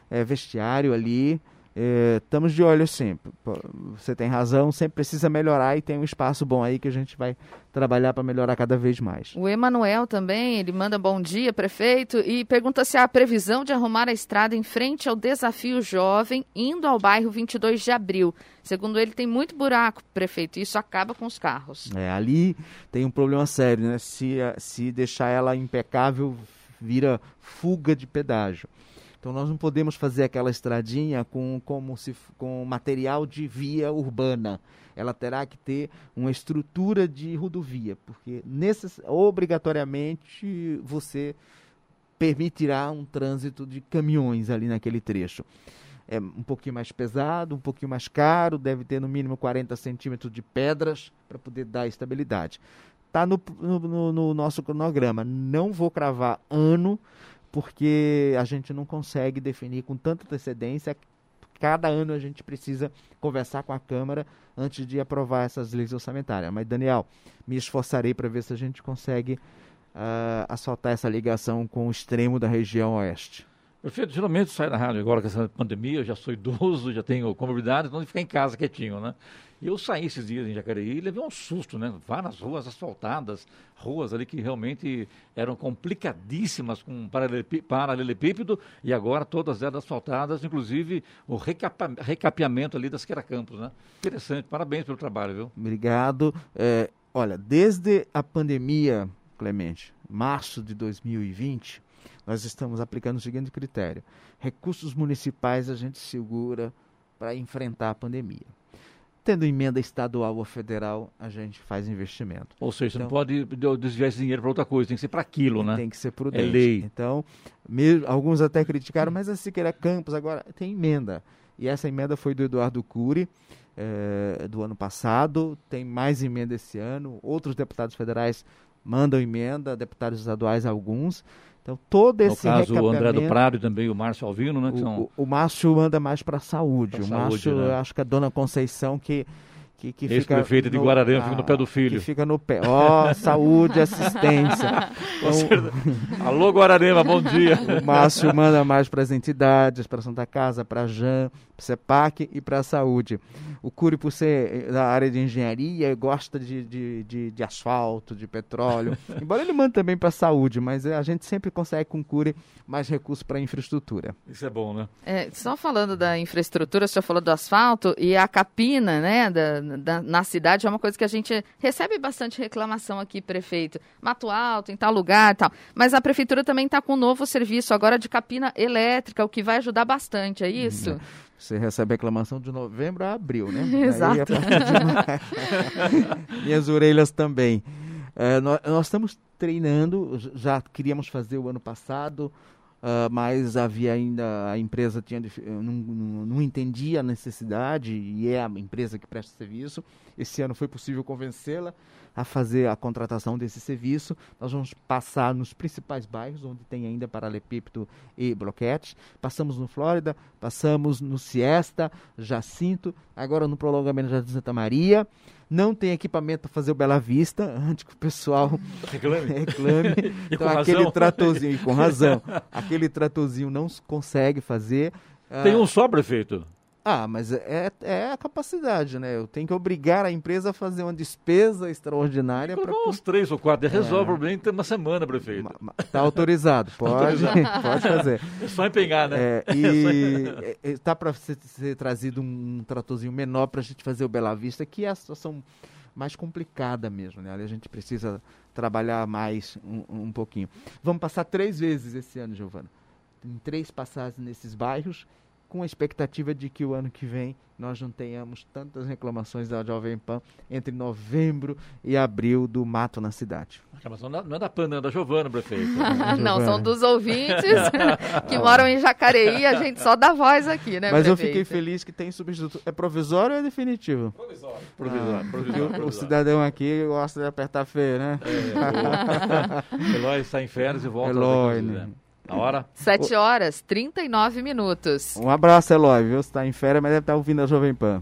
é, vestiário ali. É, estamos de olho sempre. Você tem razão, sempre precisa melhorar e tem um espaço bom aí que a gente vai trabalhar para melhorar cada vez mais. O Emanuel também, ele manda bom dia, prefeito, e pergunta se há previsão de arrumar a estrada em frente ao desafio jovem, indo ao bairro 22 de abril. Segundo ele, tem muito buraco, prefeito, e isso acaba com os carros. É, ali tem um problema sério, né? Se, se deixar ela impecável, vira fuga de pedágio Então nós não podemos fazer aquela estradinha com, como se, com material de via urbana. Ela terá que ter uma estrutura de rodovia, porque necess, obrigatoriamente você permitirá um trânsito de caminhões ali naquele trecho. É um pouquinho mais pesado, um pouquinho mais caro, deve ter no mínimo 40 centímetros de pedras para poder dar estabilidade. Está no, no, no nosso cronograma. Não vou cravar ano, porque a gente não consegue definir com tanta antecedência. Cada ano a gente precisa conversar com a Câmara antes de aprovar essas leis orçamentárias. Mas, Daniel, me esforçarei para ver se a gente consegue uh, assaltar essa ligação com o extremo da região oeste. Prefeito, geralmente sai da rádio agora com essa pandemia, eu já sou idoso, já tenho comorbidade, então ficar em casa quietinho, né? E eu saí esses dias em Jacareí e levei um susto, né? Várias ruas asfaltadas, ruas ali que realmente eram complicadíssimas com paralelepípedo e agora todas elas asfaltadas, inclusive o recapa recapeamento ali das Queracampos, né? Interessante, parabéns pelo trabalho, viu? Obrigado. É, olha, desde a pandemia, Clemente, março de 2020, nós estamos aplicando o seguinte critério: recursos municipais a gente segura para enfrentar a pandemia tendo emenda estadual ou federal, a gente faz investimento. Ou seja, então, não pode desviar esse dinheiro para outra coisa, tem que ser para aquilo, né? Tem que ser prudente. É lei. Então, mesmo, alguns até criticaram, mas a Siqueira Campos agora tem emenda. E essa emenda foi do Eduardo Cury, é, do ano passado, tem mais emenda esse ano. Outros deputados federais mandam emenda, deputados estaduais alguns. Então, todo esse No caso, o André do Prado e também o Márcio Alvino, né? O, são... o, Márcio anda mais para a saúde. Pra o Márcio, né? acho que a dona Conceição que que, que Ex-prefeito de Guararema, fica no pé do filho. Que fica no pé. Ó, oh, saúde, assistência. *laughs* Então, Alô, Guararema, bom dia. O Márcio manda mais para as entidades, para a Santa Casa, para a JAN, para o CEPAC e para a saúde. O Cury, por ser da área de engenharia, gosta de, de, de, de asfalto, de petróleo. *laughs* Embora ele mande também para a saúde, mas a gente sempre consegue com o Cury mais recursos para a infraestrutura. Isso é bom, né? É, só falando da infraestrutura, você já falou do asfalto e a capina, né, da, da, na cidade é uma coisa que a gente recebe bastante reclamação aqui, prefeito. Mato Alto, em tal lugar e tal. Mas a prefeitura também está com um novo serviço agora de capina elétrica, o que vai ajudar bastante, é isso? Você recebe reclamação de novembro a abril, né? *laughs* Exato. *laughs* Aí, Minhas orelhas também. É, nós, nós, estamos treinando, já queríamos fazer o ano passado, uh, mas havia ainda, a empresa tinha, não, não, não, entendia a necessidade, e é a empresa que presta serviço. Esse ano foi possível convencê-la a fazer a contratação desse serviço. Nós vamos passar nos principais bairros, onde tem ainda paralepípedo e bloquete. Passamos no Flórida, passamos no Siesta, Jacinto, agora no prolongamento de Santa Maria não tem equipamento para fazer o Bela Vista, antes que o pessoal reclame. *laughs* reclame. então, aquele razão. tratorzinho, e com razão, aquele tratorzinho *laughs* não consegue fazer. Tem um só, prefeito? Ah, mas é, é a capacidade, né? Eu tenho que obrigar a empresa a fazer uma despesa extraordinária para. uns três ou quatro, resolve é. o problema em uma semana, prefeito. Está autorizado, *laughs* pode, pode fazer. É só empenhar, né? É, *laughs* e está para ser, ser, trazido um tratorzinho menor para a gente fazer o Bela Vista, que é a situação mais complicada mesmo, né? Ali a gente precisa trabalhar mais um, um pouquinho. Vamos passar três vezes esse ano, Giovana. Em três passagens nesses bairros com a expectativa de que o ano que vem nós não tenhamos tantas reclamações da Jovem Pan entre novembro e abril do mato na cidade. A reclamação não é da Pan, não é da Giovana, prefeito. *laughs* não, são dos ouvintes *laughs* que moram em Jacareí, a gente só dá voz aqui, né, Mas prefeito? eu fiquei feliz que tem substituto. É provisório ou é definitivo? Provisório. Provisório. Ah, provisório, provisório. O cidadão aqui gosta de apertar feio, né? É, *laughs* Eloy está em férias e volta. Eloy, né? A hora? 7 horas, 39 minutos. Um abraço, Eloy, viu? Você está em férias, mas deve estar tá ouvindo a Jovem Pan.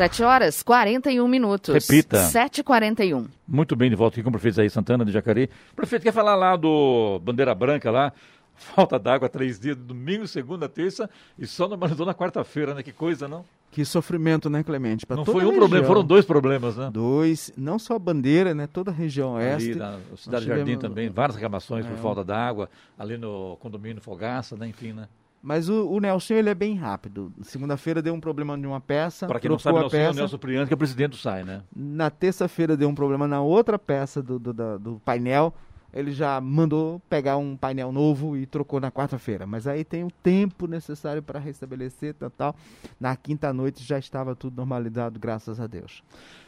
7 horas 41 minutos. Repita. 7h41. Muito bem, de volta aqui com o prefeito Zé Santana de Jacareí. Prefeito, quer falar lá do Bandeira Branca lá? *laughs* falta d'água três dias, domingo, segunda, terça, e só normalizou na quarta-feira, né? Que coisa, não? Que sofrimento, né, Clemente? Pra não foi um problema, foram dois problemas, né? Dois, não só a bandeira, né? Toda a região oeste. Ali na Cidade Jardim tivemos... também, várias reclamações é. por falta d'água, ali no condomínio Fogaça, né? Enfim, né? Mas o, o Nelson, ele é bem rápido. Segunda-feira deu um problema de uma peça. Para quem não sabe, Nelson, peça. o Nelson Priante, que é o presidente do SAI, né? Na terça-feira deu um problema na outra peça do, do, do, do painel ele já mandou pegar um painel novo e trocou na quarta-feira. Mas aí tem o tempo necessário para restabelecer, tal, tal. Na quinta noite já estava tudo normalizado, graças a Deus.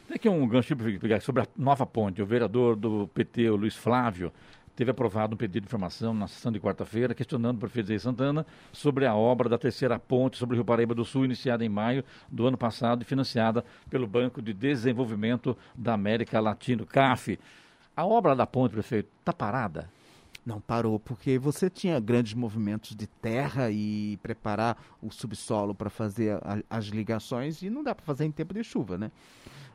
Tem aqui um gancho sobre a nova ponte. O vereador do PT, o Luiz Flávio, teve aprovado um pedido de informação na sessão de quarta-feira, questionando o prefeito Zé Santana sobre a obra da terceira ponte sobre o Rio Paraíba do Sul, iniciada em maio do ano passado e financiada pelo Banco de Desenvolvimento da América Latina, CAF. A obra da ponte, prefeito, está parada? Não parou, porque você tinha grandes movimentos de terra e preparar o subsolo para fazer a, as ligações e não dá para fazer em tempo de chuva, né?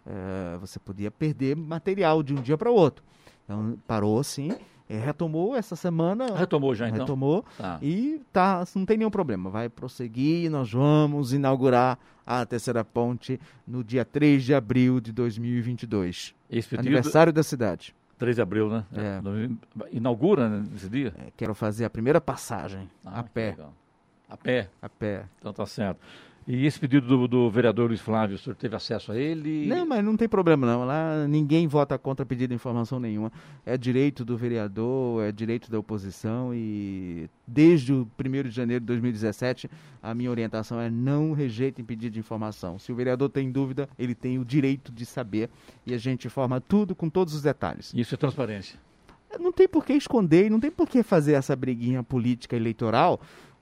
É, você podia perder material de um dia para o outro. Então parou sim, é, retomou essa semana. Retomou já então? Retomou tá. e tá, não tem nenhum problema. Vai prosseguir, nós vamos inaugurar a terceira ponte no dia 3 de abril de 2022. Esse aniversário da cidade. 3 de abril, né? É. Inaugura né, nesse dia? É, quero fazer a primeira passagem ah, a pé. Legal. A pé? A pé. Então tá certo. E esse pedido do, do, vereador Luiz Flávio, o senhor teve acesso a ele? Não, mas não tem problema não. Lá ninguém vota contra pedido de informação nenhuma. É direito do vereador, é direito da oposição e desde o 1 de janeiro de 2017 a minha orientação é não rejeitem pedido de informação. Se o vereador tem dúvida, ele tem o direito de saber e a gente informa tudo com todos os detalhes. Isso é transparência. Não tem por que esconder, não tem por que fazer essa briguinha política eleitoral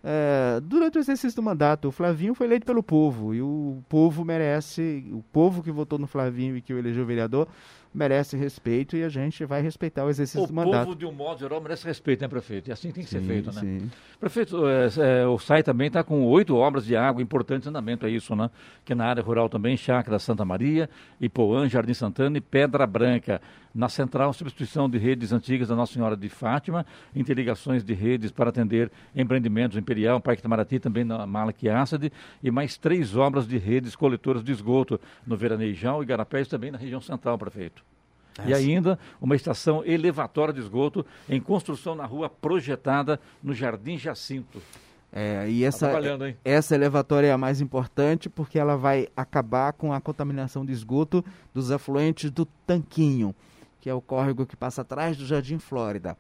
é, durante o exercício do mandato, o Flavinho foi eleito pelo povo e o povo merece, o povo que votou no Flavinho e que o elegeu vereador, merece respeito e a gente vai respeitar o exercício o do mandato. O povo, de um modo geral, merece respeito, né, prefeito? E assim tem que sim, ser feito, né? Sim. Prefeito, é, é, o SAI também está com oito obras de água importantes em andamento, é isso, né? Que na área rural também, Chácara Santa Maria, Ipoã, Jardim Santana e Pedra Branca. Na central, substituição de redes antigas da Nossa Senhora de Fátima, interligações de redes para atender empreendimentos Imperial, Parque Itamaraty, também na Malak Assad, e mais três obras de redes coletoras de esgoto no Veraneijão e Garapés, também na região central, prefeito. E ainda uma estação elevatória de esgoto em construção na rua projetada no Jardim Jacinto. É, e essa, tá essa elevatória é a mais importante porque ela vai acabar com a contaminação de esgoto dos afluentes do Tanquinho, que é o córrego que passa atrás do Jardim Flórida.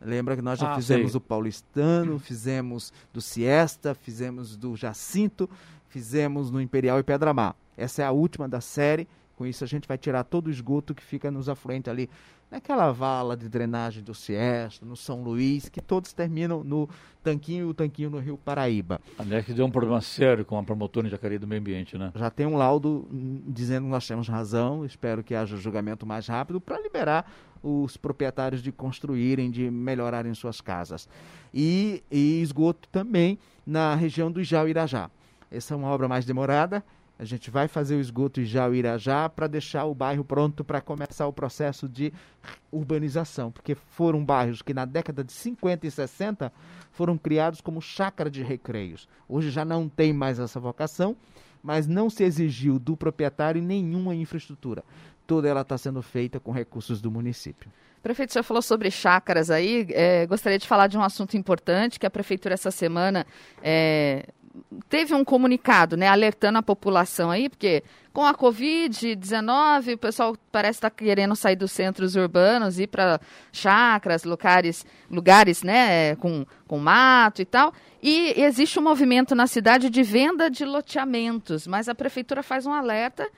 Lembra que nós já ah, fizemos sei. o Paulistano, fizemos do Siesta, fizemos do Jacinto, fizemos no Imperial e Pedra Mar. Essa é a última da série com isso a gente vai tirar todo o esgoto que fica nos afluentes ali, naquela vala de drenagem do Ciesta, no São Luís, que todos terminam no tanquinho e o tanquinho no Rio Paraíba. Aliás, que deu um problema sério com a promotora em Jacareí do Meio Ambiente, né? Já tem um laudo dizendo que nós temos razão, espero que haja julgamento mais rápido para liberar os proprietários de construírem, de melhorarem suas casas. E, e esgoto também na região do Ijau Irajá. Essa é uma obra mais demorada, a gente vai fazer o esgoto Ijau Irajá para deixar o bairro pronto para começar o processo de urbanização, porque foram bairros que na década de 50 e 60 foram criados como chácara de recreios. Hoje já não tem mais essa vocação, mas não se exigiu do proprietário nenhuma infraestrutura. Toda ela está sendo feita com recursos do município. Prefeito, você falou sobre chácaras aí. É, gostaria de falar de um assunto importante que a prefeitura essa semana é, teve um comunicado, né, alertando a população aí, porque com a Covid-19 o pessoal parece estar tá querendo sair dos centros urbanos, ir para chácaras, lugares, lugares, né, com, com mato e tal. E existe um movimento na cidade de venda de loteamentos, mas a prefeitura faz um alerta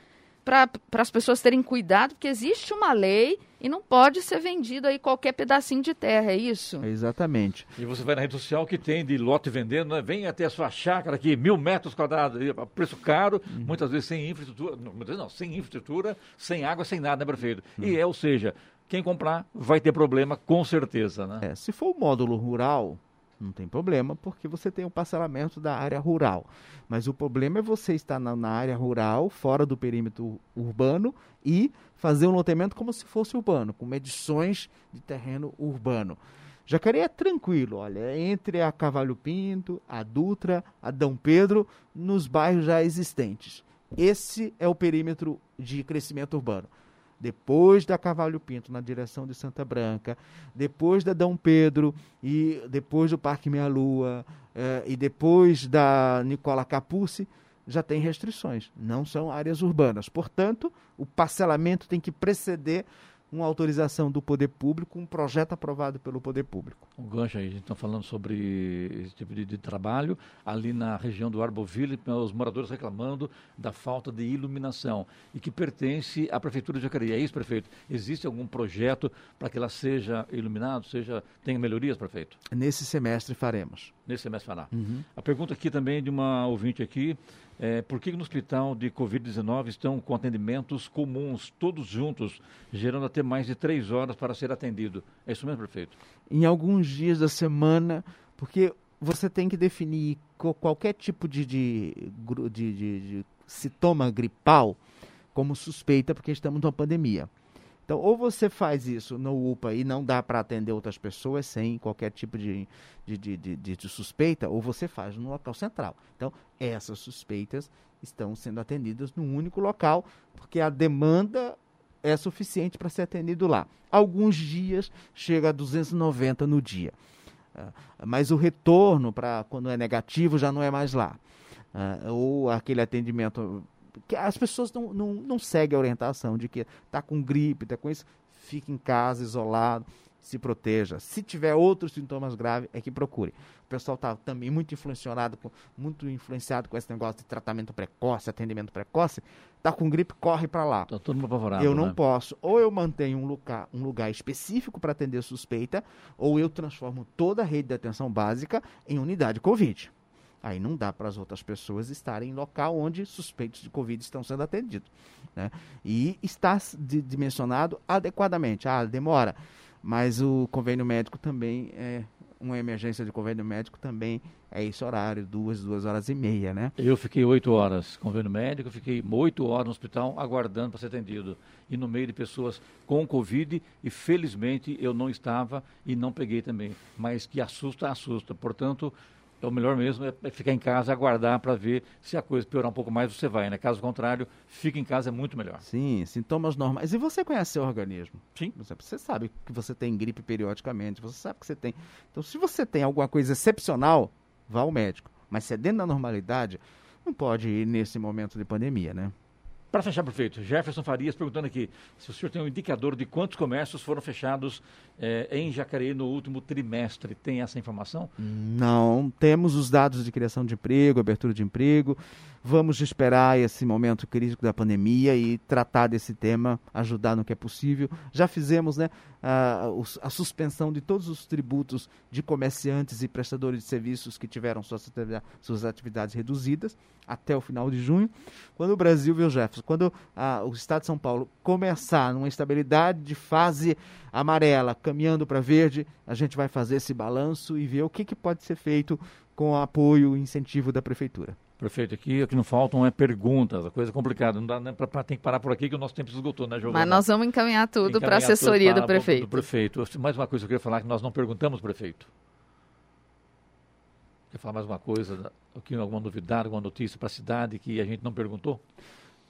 para as pessoas terem cuidado, porque existe uma lei e não pode ser vendido aí qualquer pedacinho de terra, é isso? Exatamente. E você vai na rede social que tem de lote vendendo, né? vem até a sua chácara aqui, mil metros quadrados, preço caro, uhum. muitas vezes sem infraestrutura, não, não, sem infraestrutura, sem água, sem nada, né, prefeito? Uhum. E é, ou seja, quem comprar vai ter problema com certeza, né? É, se for o módulo rural, não tem problema, porque você tem o parcelamento da área rural. Mas o problema é você estar na, na, área rural, fora do perímetro urbano, e fazer um loteamento como se fosse urbano, com medições de terreno urbano. Jacareí é tranquilo, olha, entre a Cavalho Pinto, a Dutra, a Dom Pedro, nos bairros já existentes. Esse é o perímetro de crescimento urbano. Depois da Cavalho Pinto, na direção de Santa Branca, depois da Dom Pedro e depois do Parque Meia Lua eh, e depois da Nicola Capucci, já tem restrições. Não são áreas urbanas. Portanto, o parcelamento tem que preceder uma autorização do poder público, um projeto aprovado pelo poder público. O gancho aí, a gente está falando sobre esse tipo de, de, trabalho ali na região do Arboville, os moradores reclamando da falta de iluminação e que pertence à prefeitura de Jacareí. É isso, prefeito? Existe algum projeto para que ela seja iluminada, seja tenha melhorias, prefeito? Nesse semestre faremos. Nesse semestre fará. Uhum. A pergunta aqui também de uma ouvinte aqui, é, por que no hospital de Covid-19 estão com atendimentos comuns, todos juntos, gerando até mais de três horas para ser atendido? É isso mesmo, prefeito? Em alguns dias da semana, porque você tem que definir qualquer tipo de, de, de, de sintoma gripal como suspeita, porque estamos numa pandemia. Então, ou você faz isso no UPA e não dá para atender outras pessoas sem qualquer tipo de, de, de, de, de suspeita, ou você faz no local central. Então, essas suspeitas estão sendo atendidas num único local, porque a demanda é suficiente para ser atendido lá. Alguns dias chega a 290 no dia. Uh, mas o retorno para quando é negativo já não é mais lá. Uh, ou aquele atendimento as pessoas não, não, não seguem a orientação de que está com gripe, está com isso, fique em casa, isolado, se proteja. Se tiver outros sintomas graves, é que procure. O pessoal está também muito influenciado, com, muito influenciado com esse negócio de tratamento precoce, atendimento precoce. Está com gripe, corre para lá. Está todo mundo apavorado. Eu não né? posso. Ou eu mantenho um lugar, um lugar específico para atender suspeita, ou eu transformo toda a rede de atenção básica em unidade Covid. Aí não dá para as outras pessoas estarem em local onde suspeitos de Covid estão sendo atendidos. Né? E está dimensionado adequadamente. Ah, demora. Mas o convênio médico também é uma emergência de convênio médico também é esse horário, duas, duas horas e meia, né? Eu fiquei oito horas convênio médico, fiquei oito horas no hospital aguardando para ser atendido. E no meio de pessoas com Covid, e felizmente eu não estava e não peguei também. Mas que assusta, assusta. Portanto, o melhor mesmo é, é ficar em casa aguardar para ver se a coisa piorar um pouco mais, você vai, né? Caso contrário, fica em casa é muito melhor. Sim, sintomas normais. E você conhece seu organismo? Sim. Você sabe que você tem gripe periodicamente, você sabe que você tem. Então, se você tem alguma coisa excepcional, vá ao médico. Mas se é dentro da normalidade, não pode ir nesse momento de pandemia, né? Para fechar, prefeito, Jefferson Farias perguntando aqui se o senhor tem um indicador de quantos comércios foram fechados eh, em Jacareí no último trimestre. Tem essa informação? Não, temos os dados de criação de emprego, abertura de emprego. Vamos esperar esse momento crítico da pandemia e tratar desse tema, ajudar no que é possível. Já fizemos né, a, a suspensão de todos os tributos de comerciantes e prestadores de serviços que tiveram suas, suas atividades reduzidas até o final de junho. Quando o Brasil, viu, Jefferson, quando a, o Estado de São Paulo começar numa estabilidade de fase amarela, caminhando para verde, a gente vai fazer esse balanço e ver o que, que pode ser feito com apoio e incentivo da Prefeitura. Prefeito, aqui o que não faltam é perguntas, a coisa é complicada. Não dá nem pra, pra, tem que parar por aqui que o nosso tempo se esgotou, né, Giovana? Mas nós vamos encaminhar tudo para a assessoria do prefeito. Do prefeito. Mais uma coisa que eu queria falar que nós não perguntamos, prefeito. Quer falar mais uma coisa, alguma novidade, alguma notícia para a cidade que a gente não perguntou?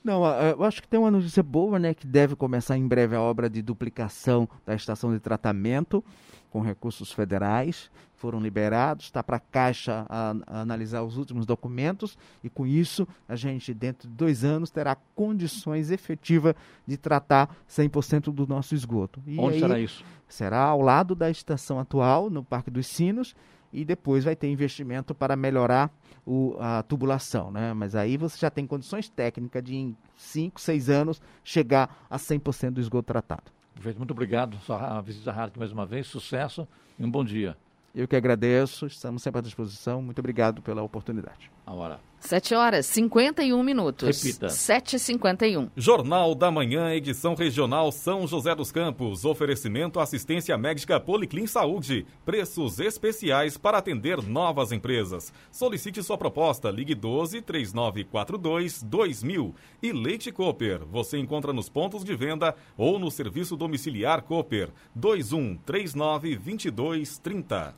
Não, eu acho que tem uma notícia boa, né? Que deve começar em breve a obra de duplicação da estação de tratamento com recursos federais. Foram liberados, está para a Caixa a, a analisar os últimos documentos e com isso a gente, dentro de dois anos, terá condições efetivas de tratar 100% do nosso esgoto. E Onde aí, será isso? Será ao lado da estação atual, no Parque dos Sinos, e depois vai ter investimento para melhorar o, a tubulação, né? Mas aí você já tem condições técnicas de em 5, 6 anos chegar a 100% do esgoto tratado. Perfeito, muito obrigado. Sua visita rádio mais uma vez, sucesso e um bom dia. Eu que agradeço, estamos sempre à disposição. Muito obrigado pela oportunidade. A hora. 7 horas 51 minutos. Repita. 7h51. Jornal da Manhã, edição regional São José dos Campos. Oferecimento assistência médica Policlin Saúde. Preços especiais para atender novas empresas. Solicite sua proposta. Ligue 12 3942 2000. E Leite Cooper. Você encontra nos pontos de venda ou no serviço domiciliar Cooper. 21 39 22 30.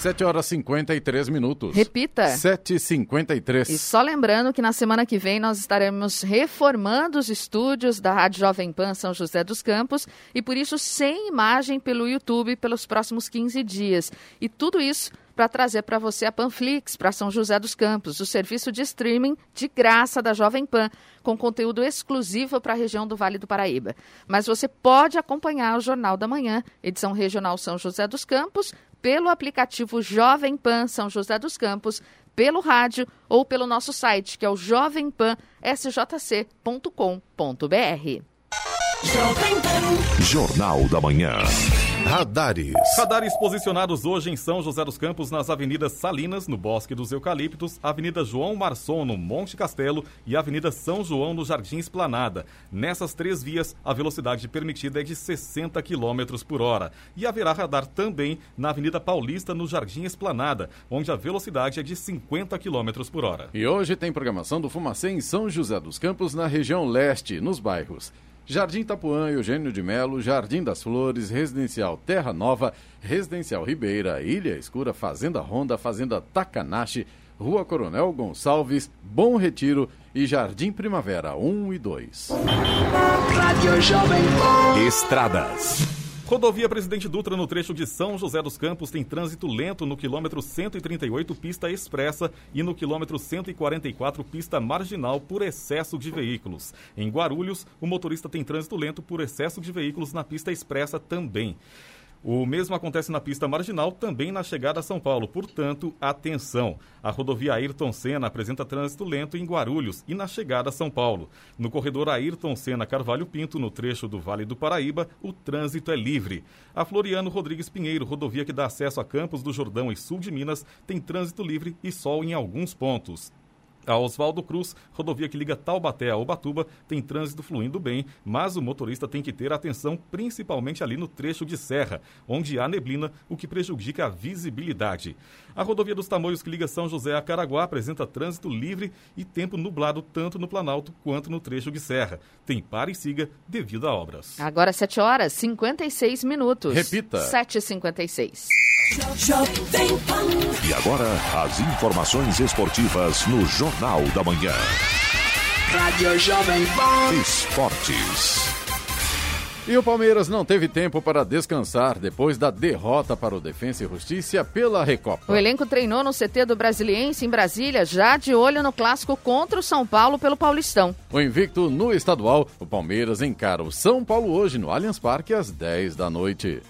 7 horas 53 minutos. Repita. 7h53. E só lembrando que na semana que vem nós estaremos reformando os estúdios da Rádio Jovem Pan São José dos Campos e por isso sem imagem pelo YouTube pelos próximos 15 dias. E tudo isso para trazer para você a Panflix para São José dos Campos, o serviço de streaming de graça da Jovem Pan, com conteúdo exclusivo para a região do Vale do Paraíba. Mas você pode acompanhar o Jornal da Manhã, edição regional São José dos Campos, pelo aplicativo Jovem Pan São José dos Campos, pelo rádio ou pelo nosso site, que é o jovempansjc.com.br. Jornal da Manhã. Radares. Radares posicionados hoje em São José dos Campos nas avenidas Salinas, no Bosque dos Eucaliptos, Avenida João Marçom, no Monte Castelo e Avenida São João, no Jardim Esplanada. Nessas três vias, a velocidade permitida é de 60 km por hora. E haverá radar também na Avenida Paulista, no Jardim Esplanada, onde a velocidade é de 50 km por hora. E hoje tem programação do Fumacê em São José dos Campos, na região leste, nos bairros. Jardim Tapuã, Eugênio de Melo, Jardim das Flores, Residencial Terra Nova, Residencial Ribeira, Ilha Escura, Fazenda Ronda, Fazenda Takanashi, Rua Coronel Gonçalves, Bom Retiro e Jardim Primavera 1 e 2. Estradas. Rodovia Presidente Dutra no trecho de São José dos Campos tem trânsito lento no quilômetro 138 pista expressa e no quilômetro 144 pista marginal por excesso de veículos. Em Guarulhos, o motorista tem trânsito lento por excesso de veículos na pista expressa também. O mesmo acontece na pista marginal, também na chegada a São Paulo. Portanto, atenção. A rodovia Ayrton Senna apresenta trânsito lento em Guarulhos e na chegada a São Paulo. No corredor Ayrton Senna Carvalho Pinto, no trecho do Vale do Paraíba, o trânsito é livre. A Floriano Rodrigues Pinheiro, rodovia que dá acesso a Campos do Jordão e sul de Minas, tem trânsito livre e sol em alguns pontos. A Oswaldo Cruz, rodovia que liga Taubaté a Ubatuba, tem trânsito fluindo bem, mas o motorista tem que ter atenção principalmente ali no trecho de serra, onde há neblina, o que prejudica a visibilidade. A rodovia dos Tamoios que liga São José a Caraguá apresenta trânsito livre e tempo nublado tanto no Planalto quanto no trecho de serra. Tem para e siga devido a obras. Agora 7 horas 56 minutos. Repita. 7h56. E agora, as informações esportivas no Jornal da Manhã. Rádio Jovem Pan. Esportes. E o Palmeiras não teve tempo para descansar depois da derrota para o Defensa e Justiça pela Recopa. O elenco treinou no CT do Brasiliense em Brasília, já de olho no clássico contra o São Paulo pelo Paulistão. O invicto no estadual, o Palmeiras encara o São Paulo hoje no Allianz Parque às 10 da noite.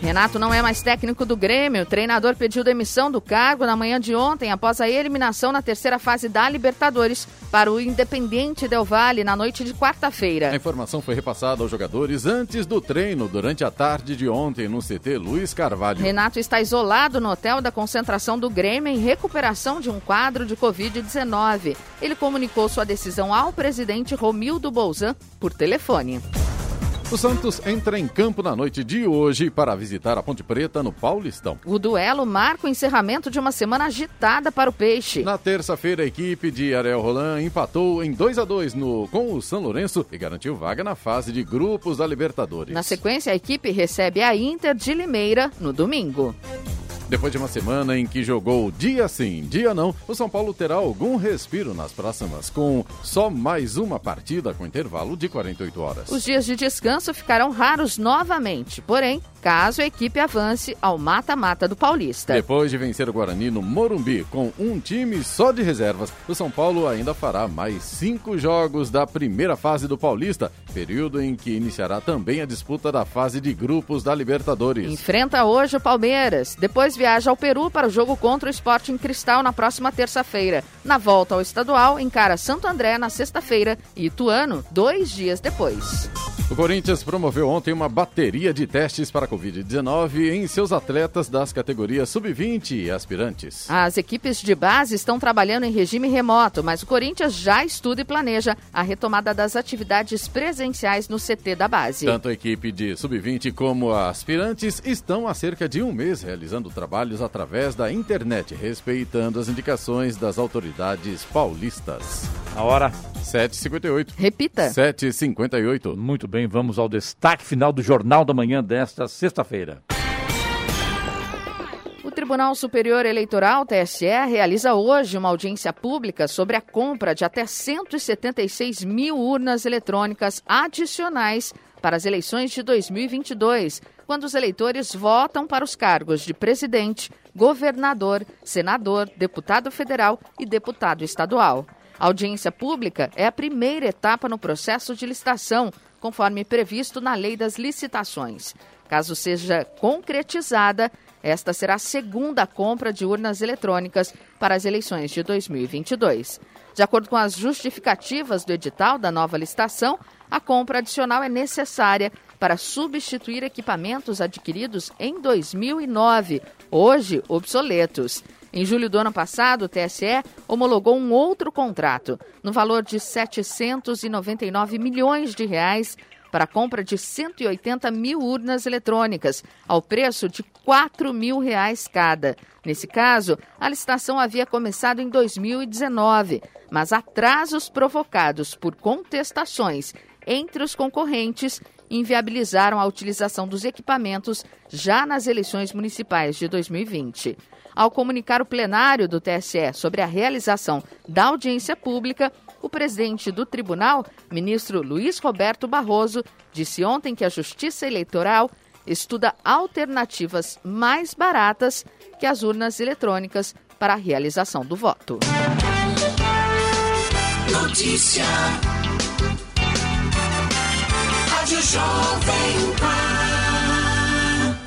Renato não é mais técnico do Grêmio. O treinador pediu demissão do cargo na manhã de ontem, após a eliminação na terceira fase da Libertadores para o Independiente Del Valle na noite de A quarta-feira. informação foi repassada aos jogadores antes do treino, durante a tarde de ontem, no CT Luiz Carvalho. Renato está isolado no hotel da concentração do Grêmio em recuperação de um quadro de Covid-19. Ele comunicou sua decisão ao presidente Romildo Bolzan por telefone. O Santos entra em campo na noite de hoje para visitar a Ponte Preta no Paulistão. O duelo marca o encerramento de uma semana agitada para o Peixe. Na terça-feira, a equipe de Ariel Roland empatou em 2 a 2 no, com o São Lourenço e garantiu vaga na fase de grupos da Libertadores. Na sequência, a equipe recebe a Inter de Limeira no domingo. Depois de uma semana em que jogou dia sim, dia não, o São Paulo terá algum respiro nas próximas, com só mais uma partida com intervalo de 48 horas. Os dias de descanso ficarão raros novamente, porém, caso a equipe avance ao mata-mata do Paulista. Depois de vencer o Guarani no Morumbi com um time só de reservas, o São Paulo ainda fará mais cinco jogos da primeira fase do Paulista, período em que iniciará também a disputa da fase de grupos da Libertadores. Enfrenta hoje o Palmeiras, depois viaja ao Peru para o jogo contra o Sporting Cristal na próxima terça-feira. Na volta ao estadual, encara Santo André na sexta-feira e Ituano dois dias depois. O Corinthians promoveu ontem uma bateria de testes para a Covid-19 em seus atletas das categorias sub-20 e aspirantes. As equipes de base estão trabalhando em regime remoto, mas o Corinthians já estuda e planeja a retomada das atividades presenciais no CT da base. Tanto a equipe de sub-20 como a aspirantes estão há cerca de um mês realizando trabalhos através da internet, respeitando as indicações das autoridades paulistas. A hora 7h58. Repita. 7h58. Muito bem, vamos ao destaque final do Jornal da Manhã desta sexta-feira. Tribunal Superior Eleitoral, TSE, realiza hoje uma audiência pública sobre a compra de até 176 mil urnas eletrônicas adicionais para as eleições de 2022, quando os eleitores votam para os cargos de presidente, governador, senador, deputado federal e deputado estadual. A audiência pública é a primeira etapa no processo de licitação, conforme previsto na Lei das Licitações. Caso seja concretizada, esta será a segunda compra de urnas eletrônicas para as eleições de 2022. De acordo com as justificativas do edital da nova licitação, a compra adicional é necessária para substituir equipamentos adquiridos em 2009, hoje obsoletos. Em julho do ano passado, o TSE homologou um outro contrato, no valor de 799 milhões de reais, para a compra de 180 mil urnas eletrônicas, ao preço de 4 mil reais cada. Nesse caso, a licitação havia começado em 2019, mas atrasos provocados por contestações entre os concorrentes inviabilizaram a utilização dos equipamentos já nas eleições municipais de 2020. Ao comunicar o plenário do TSE sobre a realização da audiência pública, o presidente do tribunal, ministro Luiz Roberto Barroso, disse ontem que a Justiça Eleitoral estuda alternativas mais baratas que as urnas eletrônicas para a realização do voto. Notícia. Rádio Jovem Pan.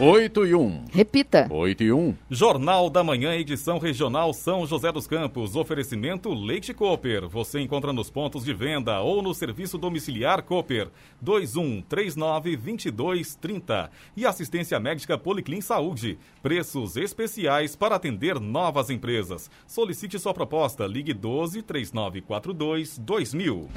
8 e 1. Repita. 8 e 1. Jornal da Manhã, edição regional São José dos Campos. Oferecimento Leite Cooper. Você encontra nos pontos de venda ou no serviço domiciliar Cooper. 2139-2230. E assistência médica Policlin Saúde. Preços especiais para atender novas empresas. Solicite sua proposta. Ligue 12 3942 2000.